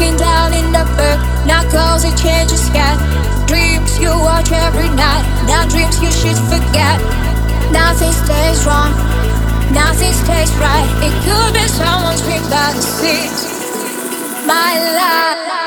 looking down in the book. Now cause it changes sky. Dreams you watch every night. Now dreams you should forget. Nothing stays wrong. Nothing stays right. It could be someone's dream, but it's my life.